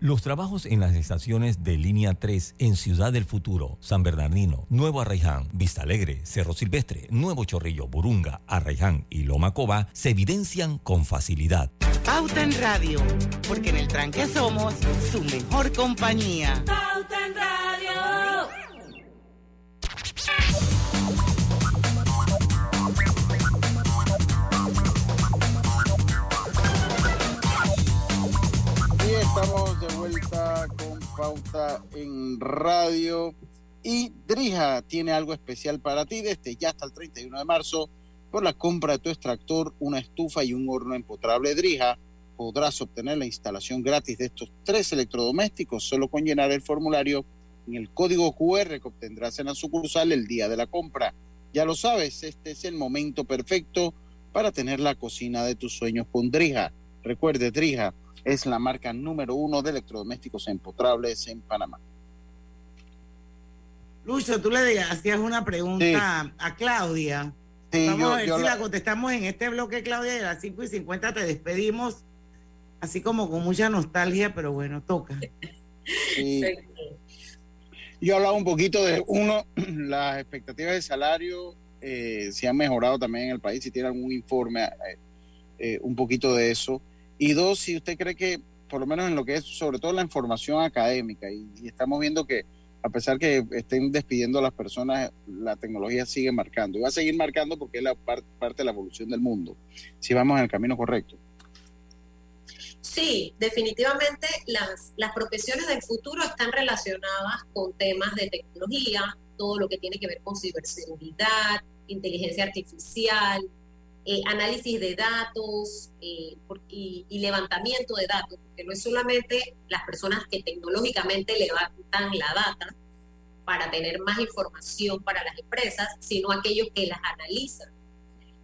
Los trabajos en las estaciones de línea 3 en Ciudad del Futuro, San Bernardino, Nuevo Arraiján, Vista Alegre, Cerro Silvestre, Nuevo Chorrillo, Burunga, Arraiján y Lomacoba se evidencian con facilidad. Pauta en Radio, porque en el tranque somos su mejor compañía. Pauta en Radio. Estamos de vuelta con Pauta en Radio. Y Drija tiene algo especial para ti desde ya hasta el 31 de marzo. Por la compra de tu extractor, una estufa y un horno empotrable Drija, podrás obtener la instalación gratis de estos tres electrodomésticos solo con llenar el formulario en el código QR que obtendrás en la sucursal el día de la compra. Ya lo sabes, este es el momento perfecto para tener la cocina de tus sueños con Drija. Recuerde, Drija es la marca número uno de electrodomésticos empotrables en Panamá. Lucho, tú le hacías una pregunta a Claudia. Vamos a ver si la... contestamos en este bloque, Claudia, de las 5 y 50 te despedimos, así como con mucha nostalgia, pero bueno, toca. Yo hablaba un poquito de, uno, *clears throat* las expectativas de salario eh, se han mejorado también en el país, si tiene algún informe, eh, eh, un poquito de eso. Y dos, si usted cree que, por lo menos en lo que es sobre todo la información académica, y, estamos viendo que a pesar que estén despidiendo a las personas, la tecnología sigue marcando. Y va a seguir marcando porque es la parte de la evolución del mundo, si vamos en el camino correcto. Sí, definitivamente las, las profesiones del futuro están relacionadas con temas de tecnología, todo lo que tiene que ver con ciberseguridad, inteligencia artificial, eh, análisis de datos eh, y, y, levantamiento de datos, porque no es solamente las personas que tecnológicamente levantan la data para tener más información para las empresas, sino aquellos que las analizan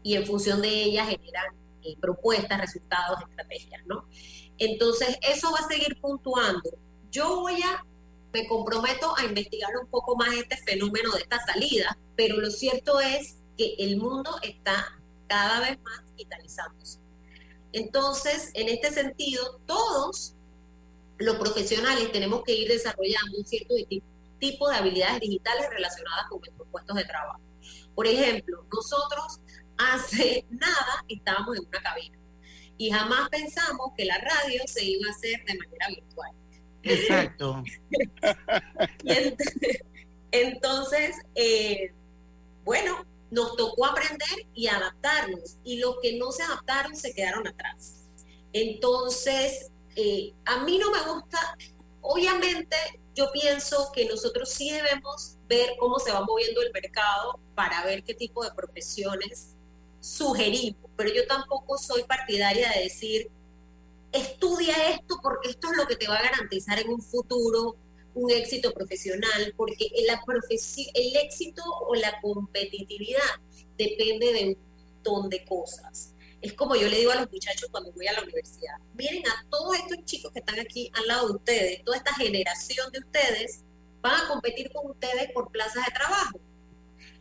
y en función de ellas generan eh, propuestas, resultados, estrategias, ¿no? Entonces, eso va a seguir puntuando. Yo voy a, me comprometo a investigar un poco más este fenómeno de esta salida, pero lo cierto es que el mundo está cada vez más digitalizándose. Entonces, en este sentido, todos los profesionales tenemos que ir desarrollando un cierto tipo de habilidades digitales relacionadas con nuestros puestos de trabajo. Por ejemplo, nosotros hace *laughs* nada estábamos en una cabina y jamás pensamos que la radio se iba a hacer de manera virtual. Exacto. *laughs* *laughs* entonces, eh, bueno, nos tocó aprender y adaptarnos y los que no se adaptaron se quedaron atrás. Entonces, eh, a mí no me gusta, obviamente yo pienso que nosotros sí debemos ver cómo se va moviendo el mercado para ver qué tipo de profesiones sugerimos, pero yo tampoco soy partidaria de decir, estudia esto porque esto es lo que te va a garantizar en un futuro un éxito profesional, porque la el éxito o la competitividad depende de un montón de cosas. Es como yo le digo a los muchachos cuando voy a la universidad, miren a todos estos chicos que están aquí al lado de ustedes, toda esta generación de ustedes, van a competir con ustedes por plazas de trabajo.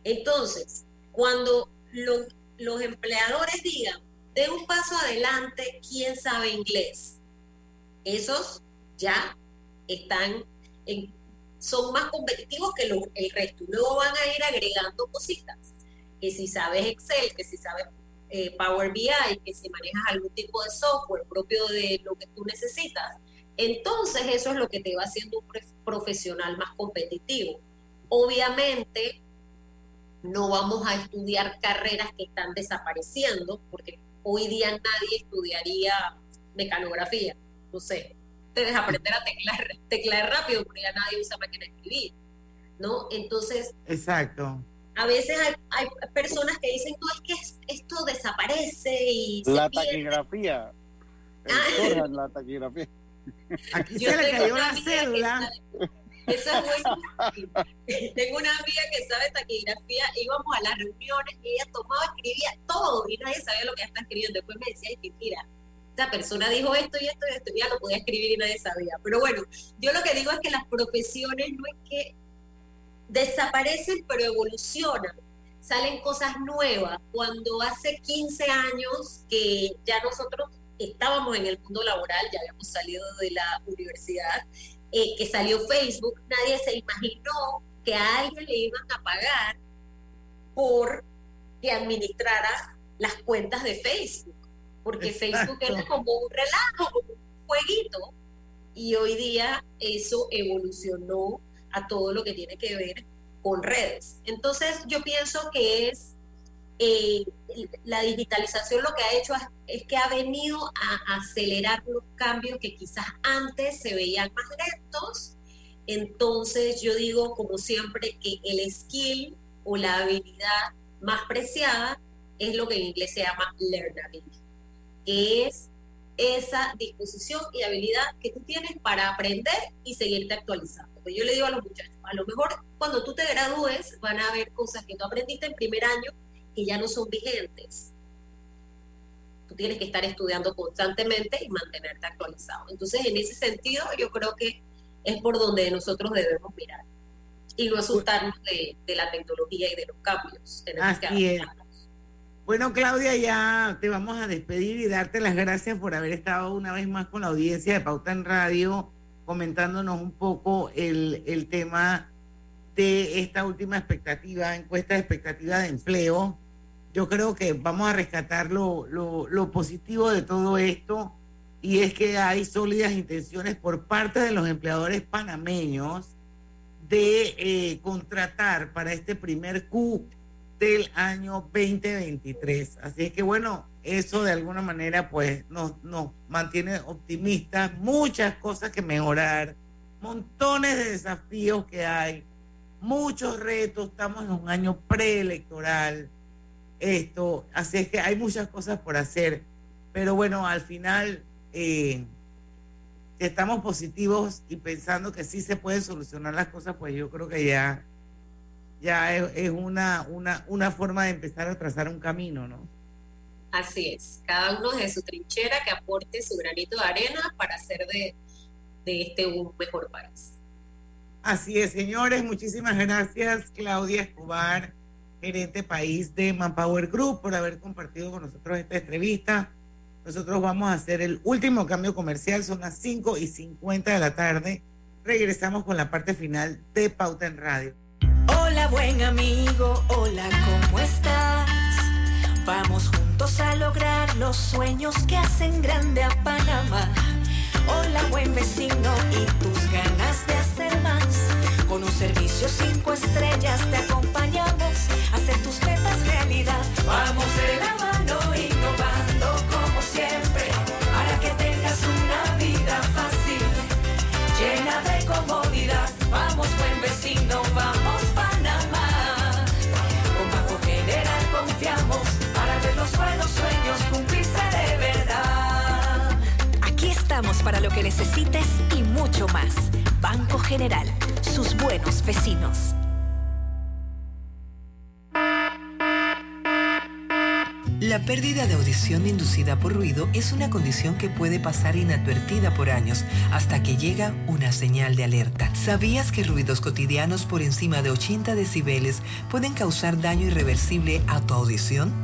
Entonces, cuando los empleadores digan, de un paso adelante, ¿quién sabe inglés? Esos ya están son más competitivos que el resto. Luego van a ir agregando cositas. Que si sabes Excel, que si sabes eh, Power BI, que si manejas algún tipo de software propio de lo que tú necesitas. Entonces eso es lo que te va haciendo un profesional más competitivo. Obviamente no vamos a estudiar carreras que están desapareciendo, porque hoy día nadie estudiaría mecanografía, no sé, debes aprender a teclar, *laughs* teclar rápido, porque ya nadie usa máquina de escribir, ¿no? Entonces... Exacto. A veces hay, personas que dicen, no, es que esto desaparece y... La taquigrafía. *laughs* Ah. la taquigrafía. Aquí se le cayó la cédula. Eso es *laughs* Tengo una amiga que sabe taquigrafía, íbamos a las reuniones y ella tomaba, escribía todo y nadie sabía lo que ella estaba escribiendo. Después me decía, que mira, esta persona dijo esto y esto y esto, ya lo podía escribir y nadie sabía. Pero bueno, yo lo que digo es que las profesiones no es que desaparecen, pero evolucionan. Salen cosas nuevas. Cuando hace 15 años que ya nosotros estábamos en el mundo laboral, ya habíamos salido de la universidad, eh, que salió Facebook, nadie se imaginó que a alguien le iban a pagar por que administrara las cuentas de Facebook, porque Facebook era como un relajo, como un jueguito, y hoy día eso evolucionó a todo lo que tiene que ver con redes. Entonces yo pienso que es eh, la digitalización lo que ha hecho es, que ha venido a acelerar los cambios que quizás antes se veían más lentos. Entonces yo digo, como siempre, que el skill o la habilidad más preciada es lo que en inglés se llama learnability, que es esa disposición y habilidad que tú tienes para aprender y seguirte actualizando. Pues yo le digo a los muchachos, a lo mejor cuando tú te gradúes van a haber cosas que tú aprendiste en primer año que ya no son vigentes. Tú tienes que estar estudiando constantemente y mantenerte actualizado. Entonces, en ese sentido, yo creo que es por donde nosotros debemos mirar y no asustarnos de, la tecnología y de los cambios. Así es. Bueno, Claudia, ya te vamos a despedir y darte las gracias por haber estado una vez más con la audiencia de Pauta en Radio, comentándonos un poco el, el tema de esta última expectativa, encuesta de expectativa de empleo. Yo creo que vamos a rescatar lo, lo, positivo de todo esto y es que hay sólidas intenciones por parte de los empleadores panameños de eh, contratar para este primer Q del año 2023. Así es que bueno, eso de alguna manera pues nos, nos mantiene optimistas, muchas cosas que mejorar, montones de desafíos que hay muchos retos, estamos en un año preelectoral, esto, así es que hay muchas cosas por hacer, pero bueno, al final eh, estamos positivos y pensando que sí se pueden solucionar las cosas, pues yo creo que ya, ya es, una, una, una forma de empezar a trazar un camino, ¿no? Así es, cada uno de su trinchera que aporte su granito de arena para hacer de, de este un mejor país. Así es, señores. Muchísimas gracias, Claudia Escobar, gerente país de Manpower Group, por haber compartido con nosotros esta entrevista. Nosotros vamos a hacer el último cambio comercial, son las 5 y 50 de la tarde. Regresamos con la parte final de Pauta en Radio. Hola, buen amigo, hola, ¿cómo estás? Vamos juntos a lograr los sueños que hacen grande a Panamá. Hola, buen vecino, y tus ganas de hacer más. Con un servicio cinco estrellas te acompañamos a hacer tus metas realidad. Vamos de para lo que necesites y mucho más. Banco General sus buenos vecinos. La pérdida de audición inducida por ruido es una condición que puede pasar inadvertida por años hasta que llega una señal de alerta. ¿Sabías que ruidos cotidianos por encima de 80 decibeles pueden causar daño irreversible a tu audición?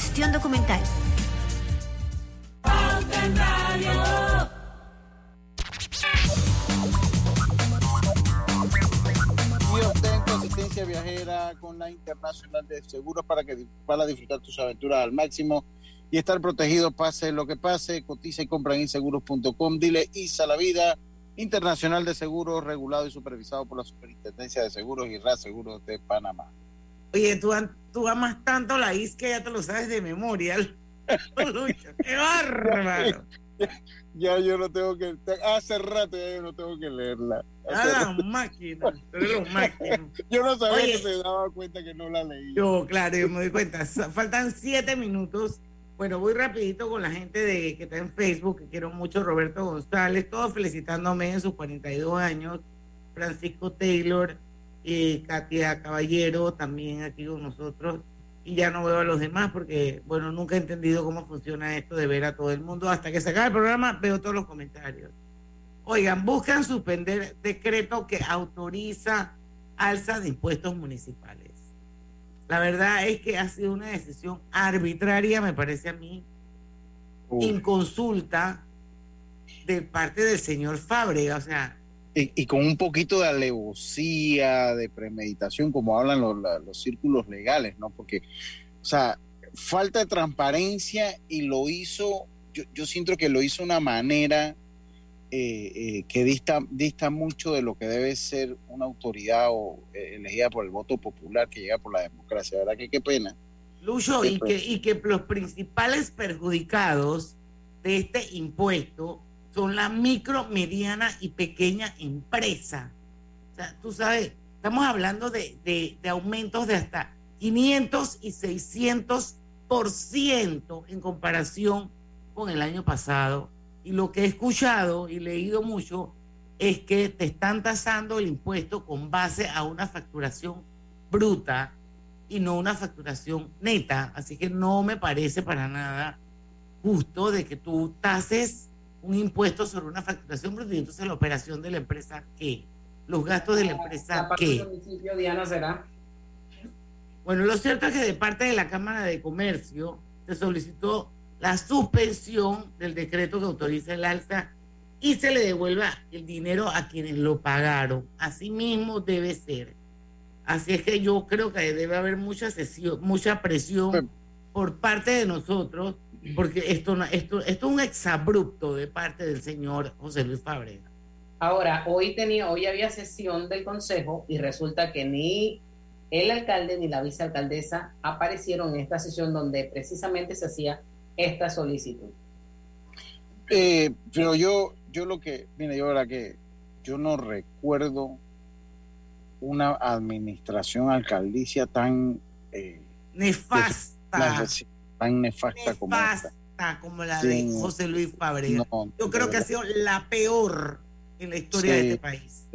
documental. asistencia viajera con la Internacional de Seguros para que para disfrutar tus aventuras al máximo y estar protegido pase lo que pase. Cotiza y compra en inseguros.com. Dile ISA la vida. Internacional de Seguros, regulado y supervisado por la Superintendencia de Seguros y RAS Seguros de Panamá. Oye, tú, tú amas tanto la IS que ya te lo sabes de memoria. *laughs* ¡Qué bárbaro! ya yo no tengo que. Hace rato ya yo no tengo que leerla. Ah, máquina. yo no sabía que se daba cuenta que no la leí. Yo, claro, yo me doy cuenta. Faltan siete minutos. Bueno, voy rapidito con la gente de que está en Facebook, que quiero mucho, Roberto González, todos felicitándome en sus 42 años, Francisco Taylor, eh, Katia Caballero, también aquí con nosotros, y ya no veo a los demás porque, bueno, nunca he entendido cómo funciona esto de ver a todo el mundo. Hasta que se acabe el programa veo todos los comentarios. Oigan, buscan suspender decreto que autoriza alza de impuestos municipales. La verdad es que ha sido una decisión arbitraria, me parece a mí, inconsulta de parte del señor Fábrega. O sea, y, con un poquito de alevosía, de premeditación, como hablan los, los, círculos legales, ¿no? Porque, o sea, falta de transparencia y lo hizo, yo, yo siento que lo hizo de una manera eh, eh, que dista, dista mucho de lo que debe ser una autoridad o, eh, elegida por el voto popular que llega por la democracia, ¿verdad? Que qué pena. Lucho, y que, y que los principales perjudicados de este impuesto son la micro, mediana y pequeña empresa. O sea, tú sabes, estamos hablando de, de, de aumentos de hasta 500 y 600 por ciento en comparación con el año pasado. Y lo que he escuchado y leído mucho es que te están tasando el impuesto con base a una facturación bruta y no una facturación neta. Así que no me parece para nada justo de que tú tases un impuesto sobre una facturación bruta y entonces la operación de la empresa, ¿qué? Los gastos de la empresa, ¿qué? Diana, será? Bueno, lo cierto es que de parte de la Cámara de Comercio se solicitó la suspensión del decreto que autoriza el alza y se le devuelva el dinero a quienes lo pagaron. Así mismo debe ser. Así es que yo creo que debe haber mucha sesión, mucha presión por parte de nosotros, porque esto, esto, esto es un exabrupto de parte del señor José Luis Fábrega. Ahora, hoy tenía, hoy había sesión del consejo y resulta que ni el alcalde ni la vicealcaldesa aparecieron en esta sesión donde precisamente se hacía esta solicitud. Eh, pero yo, yo lo que, mira, yo verdad que yo no recuerdo una administración alcaldicia tan eh, nefasta, tan nefasta, como, como la de José Luis Fabrega. yo creo que ha sido la peor en la historia de este país,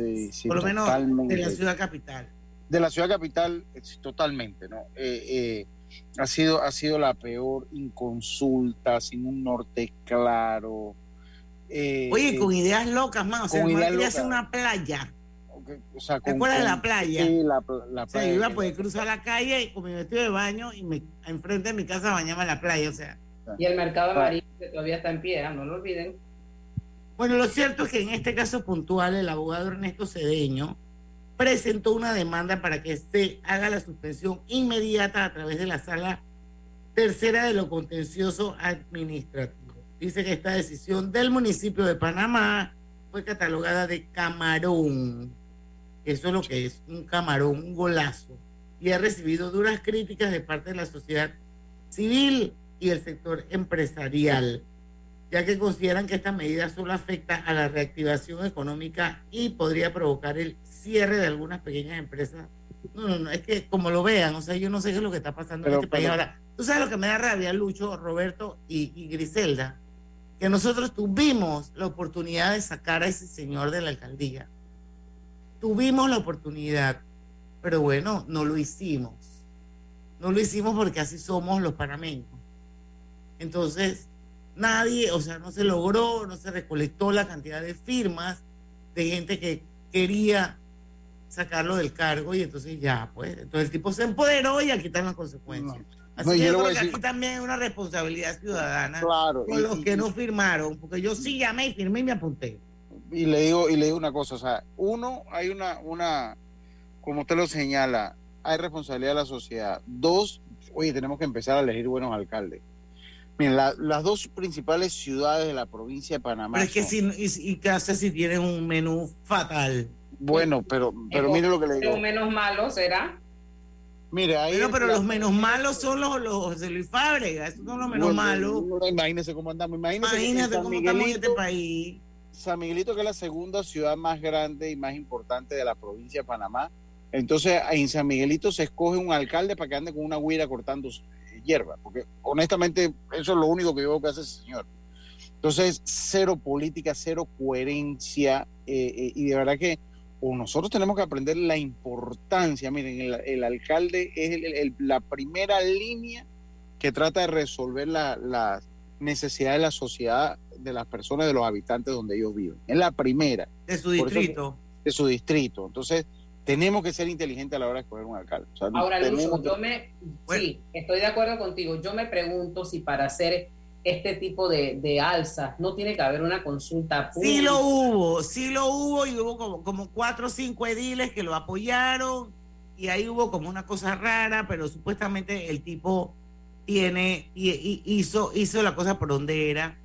por lo menos de la ciudad capital. De la ciudad capital, totalmente, ¿no? Eh, eh, ha sido, ha sido la peor inconsulta, sin un norte claro. Eh, Oye, con ideas locas, más. O sea, quería hacer una playa. O sea, ¿Te acuerdas de la playa? Sí, la, la playa. O sea, iba a poder cruzar la calle con mi vestido de baño y me, enfrente de mi casa bañaba la playa, o sea. Y el mercado amarillo que todavía está en pie, ¿ah? no lo olviden. Bueno, lo cierto es que en este caso puntual, el abogado Ernesto Cedeño presentó una demanda para que se haga la suspensión inmediata a través de la sala tercera de lo contencioso administrativo. Dice que esta decisión del municipio de Panamá fue catalogada de camarón. Eso es lo que es, un camarón, un golazo. Y ha recibido duras críticas de parte de la sociedad civil y el sector empresarial ya que consideran que esta medida solo afecta a la reactivación económica y podría provocar el cierre de algunas pequeñas empresas. No, no, no, es que como lo vean, o sea, yo no sé qué es lo que está pasando en este país ahora. Tú sabes lo que me da rabia, Lucho, Roberto y, Griselda, que nosotros tuvimos la oportunidad de sacar a ese señor de la alcaldía. Tuvimos la oportunidad, pero bueno, no lo hicimos. No lo hicimos porque así somos los panameños. Entonces, nadie, o sea, no se logró, no se recolectó la cantidad de firmas de gente que quería sacarlo del cargo y entonces ya, pues, entonces el tipo se empoderó y aquí están las consecuencias. Así que yo creo que aquí también hay una responsabilidad ciudadana con los que no firmaron, porque yo sí llamé y firmé y me apunté. Y le digo, y le digo una cosa, o sea, uno, hay una, una, como usted lo señala, hay responsabilidad de la sociedad. Dos, oye, tenemos que empezar a elegir buenos alcaldes. Miren, las dos principales ciudades de la provincia de Panamá. Pero es que si, y, qué hace si tienen un menú fatal. Bueno, pero, pero mire lo que le digo. Los menos malos será. Mire, ahí. Pero, pero los menos malos son los, los José Luis Fábrega, esos son los menos malos. Imagínese cómo andamos. Imagínese, Imagínate cómo estamos en este país. San Miguelito, que es la segunda ciudad más grande y más importante de la provincia de Panamá. Entonces, en San Miguelito se escoge un alcalde para que ande con una huira cortando hierba, porque honestamente eso es lo único que yo veo que hace ese señor. Entonces, cero política, cero coherencia, eh, eh, y de verdad que nosotros tenemos que aprender la importancia, miren, el, alcalde es la primera línea que trata de resolver las la necesidades de la sociedad, de las personas, de los habitantes donde ellos viven. Es la primera. De su distrito. de su distrito. Entonces, tenemos que ser inteligentes a la hora de escoger un alcalde. Ahora, Lucho, yo me, sí, estoy de acuerdo contigo. Yo me pregunto si para hacer este tipo de, de alzas no tiene que haber una consulta pública. Sí lo hubo, sí lo hubo y hubo como, como cuatro o cinco ediles que lo apoyaron y ahí hubo como una cosa rara, pero supuestamente el tipo tiene y, hizo, hizo la cosa por donde era,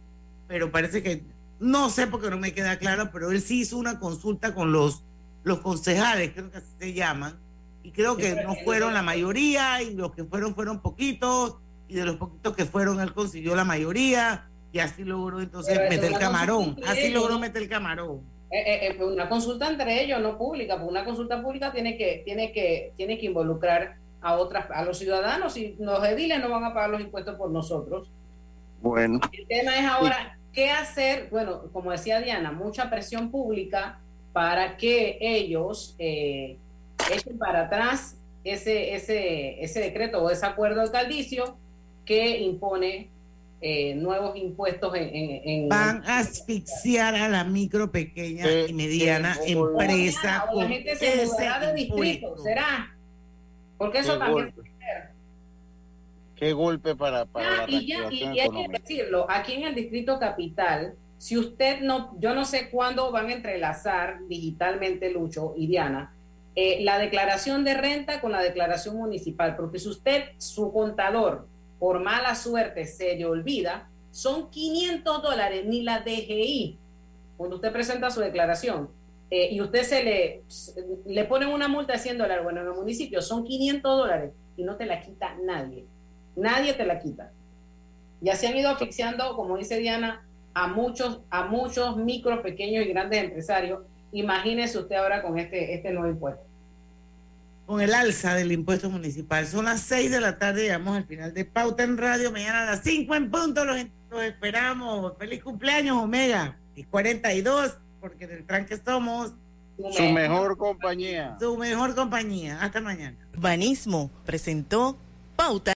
pero parece que no sé porque no me queda claro, pero él sí hizo una consulta con los los concejales, creo que así se llaman, Y creo que no fueron la mayoría, y los que fueron fueron poquitos, y de los poquitos que fueron él consiguió la mayoría, y así logró entonces meter el camarón. Así logró meter el camarón. Eh, eh, una consulta entre ellos, no pública, porque una consulta pública tiene que, tiene que, tiene que involucrar a otras, a los ciudadanos, y los ediles no van a pagar los impuestos por nosotros. Bueno. El tema es ahora, ¿qué hacer? Bueno, como decía Diana, mucha presión pública para que ellos eh, echen para atrás ese, ese, ese decreto o ese acuerdo alcaldicio que impone eh, nuevos impuestos en, Van a asfixiar a la micro, pequeña y mediana empresa. la gente se mudará de distrito, ¿será? Porque eso también. Qué golpe para, para ah, y, ya, y, hay que decirlo, aquí en el distrito capital, si usted no, yo no sé cuándo van a entrelazar digitalmente Lucho y Diana, eh, la declaración de renta con la declaración municipal, porque si usted, su contador, por mala suerte se le olvida, son 500 dólares, ni la DGI, cuando usted presenta su declaración, eh, y usted se le, le ponen una multa de 100 dólares, bueno, en el municipio son 500 dólares y no te la quita nadie, nadie te la quita. Ya se han ido asfixiando, como dice Diana, a muchos, a muchos micro, pequeños y grandes empresarios. Imagínese usted ahora con este, este nuevo impuesto con el alza del impuesto municipal. Son las 6 de la tarde, llegamos al final de Pauta en Radio. Mañana a las 5 en punto los, esperamos. Feliz cumpleaños, Omega. Y 42, porque en el tranque somos su mejor compañía. Su mejor compañía. Hasta mañana. Banismo presentó Pauta.